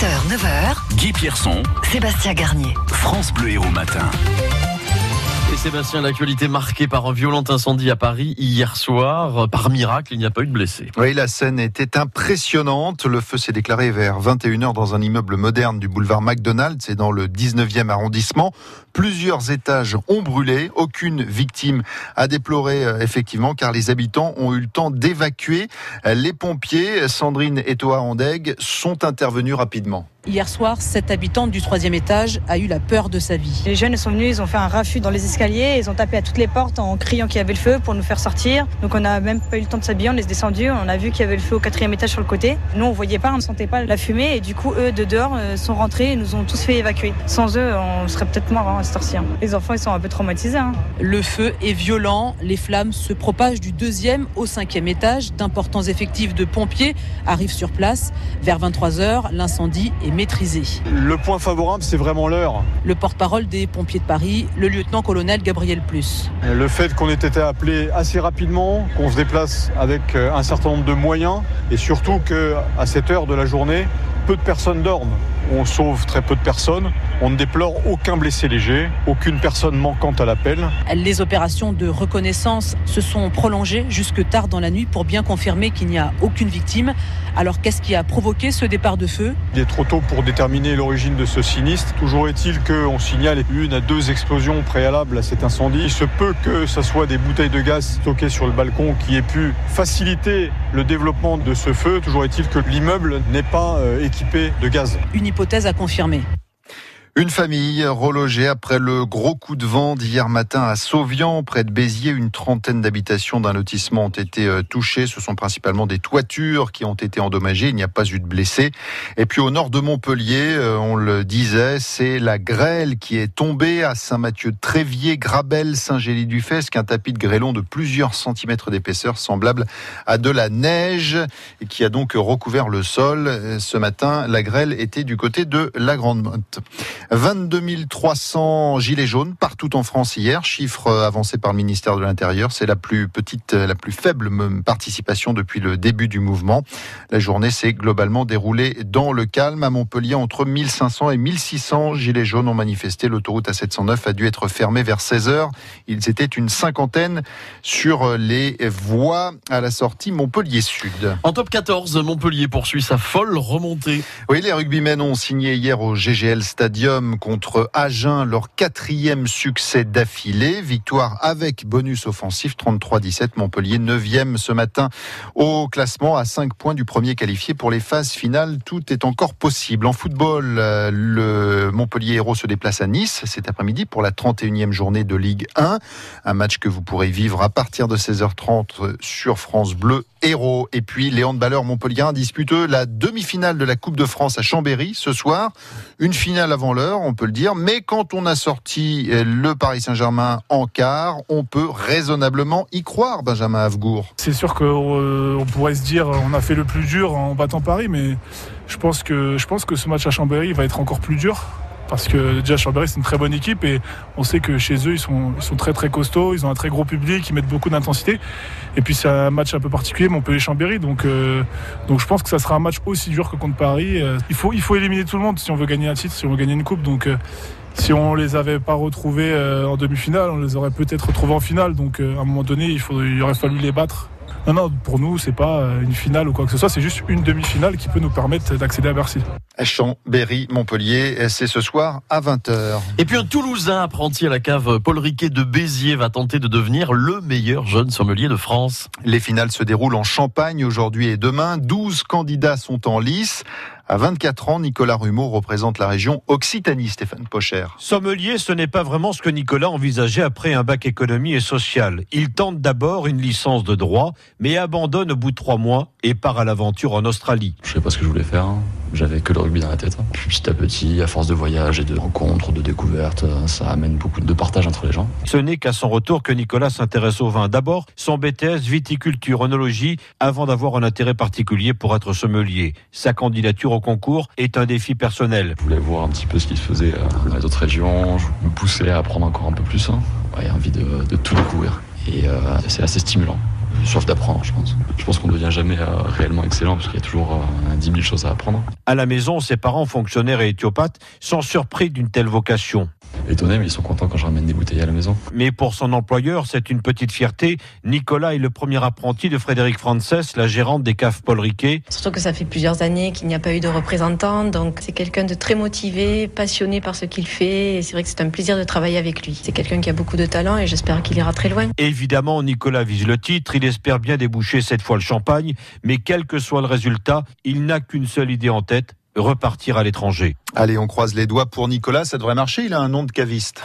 8h, 9h, Guy Pierson, Sébastien Garnier. France Bleu Héros Matin. Et Sébastien, l'actualité marquée par un violent incendie à Paris hier soir. Par miracle, il n'y a pas eu de blessés. Oui, la scène était impressionnante. Le feu s'est déclaré vers 21h dans un immeuble moderne du boulevard McDonald's, c'est dans le 19e arrondissement. Plusieurs étages ont brûlé. Aucune victime a déploré, euh, effectivement, car les habitants ont eu le temps d'évacuer. Les pompiers, Sandrine et Toa Andeg, sont intervenus rapidement. Hier soir, cette habitante du troisième étage a eu la peur de sa vie. Les jeunes sont venus, ils ont fait un raffut dans les escaliers, ils ont tapé à toutes les portes en criant qu'il y avait le feu pour nous faire sortir. Donc on n'a même pas eu le temps de s'habiller, on est descendu, on a vu qu'il y avait le feu au quatrième étage sur le côté. Nous on voyait pas, on ne sentait pas la fumée et du coup eux de dehors euh, sont rentrés et nous ont tous fait évacuer. Sans eux, on serait peut-être mort hein, à cette heure-ci, hein. Les enfants ils sont un peu traumatisés. hein. Le feu est violent, les flammes se propagent du deuxième au cinquième étage. D'importants effectifs de pompiers arrivent sur place. Vers 23h, l'incendie est Le point favorable, c'est vraiment l'heure. Le porte-parole des pompiers de Paris, le lieutenant-colonel Gabriel Plus. Le fait qu'on ait été appelé assez rapidement, qu'on se déplace avec euh, un certain nombre de moyens, et surtout qu'à cette heure de la journée, peu de personnes dorment. On sauve très peu de personnes. On ne déplore aucun blessé léger, aucune personne manquante à l'appel. Les opérations de reconnaissance se sont prolongées jusque tard dans la nuit pour bien confirmer qu'il n'y a aucune victime. Alors qu'est-ce qui a provoqué ce départ de feu? Il est trop tôt pour déterminer l'origine de ce sinistre. Toujours est-il qu'on signale une à deux explosions préalables à cet incendie. Il se peut que ce soit des bouteilles de gaz stockées sur le balcon qui aient pu faciliter le développement de ce feu. Toujours est-il que l'immeuble n'est pas euh, équipé de gaz. Une hypothèse à confirmer. Une famille relogée après le gros coup de vent d'hier matin à Sauvian, près de Béziers. Une trentaine d'habitations d'un lotissement ont été euh, touchées. Ce sont principalement des toitures qui ont été endommagées. Il n'y a pas eu de blessés. Et puis au nord de Montpellier, euh, on le disait, c'est la grêle qui est tombée à Saint-Mathieu-Tréviers, Grabel, Saint-Gély-du-Fesque. Un tapis de grêlon de plusieurs centimètres d'épaisseur, semblable à de la neige, et qui a donc recouvert le sol. Euh, Ce matin, la grêle était du côté de la Grande Motte. 22 300 gilets jaunes partout en France hier, chiffre euh, avancé par le ministère de l'Intérieur. C'est la plus petite, euh, la plus faible participation depuis le début du mouvement. La journée s'est globalement déroulée dans le calme. À Montpellier, entre 1500 et 1600 gilets jaunes ont manifesté. L'autoroute A709 a dû être fermée vers 16 heures. Ils étaient une cinquantaine sur euh, les voies à la sortie Montpellier Sud. En top 14, Montpellier poursuit sa folle remontée. Oui, les rugbymen ont signé hier au GGL Stadium contre Agen leur quatrième succès d'affilée. Victoire avec bonus offensif 33-17. Montpellier 9e ce matin au classement à 5 points du premier qualifié pour les phases finales. Tout est encore possible. En football, euh, le Montpellier Héros se déplace à Nice cet après-midi pour la 31e journée de Ligue 1. Un match que vous pourrez vivre à partir de 16h30 sur France Bleu Héros. Et puis les handballeurs montpelliérains disputent la demi-finale de la Coupe de France à Chambéry ce soir. Une finale avant l'heure, on peut le dire. Mais quand on a sorti euh, le Paris Saint-Germain en quart, on peut raisonnablement y croire, Benjamin Avgour. C'est sûr qu'on pourrait se dire on a fait le plus dur en battant Paris, mais je pense que, je pense que ce match à Chambéry va être encore plus dur. Parce que déjà Chambéry c'est une très bonne équipe et on sait que chez eux ils sont, très très costauds, ils ont un très gros public, ils mettent beaucoup d'intensité. Et puis c'est un match un peu particulier, Montpellier-Chambéry, donc, euh, donc je pense que ça sera un match aussi dur que contre Paris. Euh, il, faut, éliminer tout le monde si on veut gagner un titre, si on veut gagner une coupe. Donc euh, si on les avait pas retrouvés en demi-finale, on les aurait peut-être retrouvés en finale. Donc à un moment donné, il aurait fallu les battre. Non, non, pour nous, c'est pas euh, une finale ou quoi que ce soit, c'est juste une demi-finale qui peut nous permettre d'accéder à Bercy. Chambéry, Montpellier, c'est ce soir à 20h. Et puis un Toulousain apprenti à la cave Paul Riquet de Béziers va tenter de devenir le meilleur jeune sommelier de France. Les finales se déroulent en Champagne aujourd'hui et demain. 12 candidats sont en lice. À 24 ans, Nicolas Rumeau représente la région Occitanie, Stéphane Pocher. Sommelier, ce n'est pas vraiment ce que Nicolas envisageait après un bac économie et social. Il tente d'abord une licence de droit, mais abandonne au bout de trois mois et part à l'aventure en Australie. Je savais pas ce que je voulais faire. hein. J'avais que le rugby dans la tête. hein. Puis Petit à petit, à force de voyages et de rencontres, de découvertes, euh, ça amène beaucoup de partage entre les gens. Ce n'est qu'à son retour que Nicolas s'intéresse au vin. D'abord, son BTS viticulture œnologie avant d'avoir un intérêt particulier pour être sommelier. Sa candidature au concours est un défi personnel. Je voulais voir un petit peu ce qui se faisait euh, dans les autres régions. Je me poussais à apprendre encore un peu plus. hein. Ouais, envie de, de tout découvrir. Et euh, c'est assez stimulant. Soif d'apprendre, je pense. Je pense qu'on ne devient jamais euh, réellement excellent parce qu'il y a toujours euh, 10 000 choses à apprendre. À la maison, ses parents, fonctionnaires et éthiopathes, sont surpris d'une telle vocation. Étonné, mais ils sont contents quand je ramène des bouteilles à la maison. Mais pour son employeur, c'est une petite fierté. Nicolas est le premier apprenti de Frédéric Frances, la gérante des caves Paul Riquet. Surtout que ça fait plusieurs années qu'il n'y a pas eu de représentant, donc c'est quelqu'un de très motivé, passionné par ce qu'il fait, et c'est vrai que c'est un plaisir de travailler avec lui. C'est quelqu'un qui a beaucoup de talent et j'espère qu'il ira très loin. Évidemment, Nicolas vise le titre, il espère bien déboucher cette fois le champagne, mais quel que soit le résultat, il n'a qu'une seule idée en tête, repartir à l'étranger. Allez, on croise les doigts pour Nicolas, ça devrait marcher, il a un nom de caviste.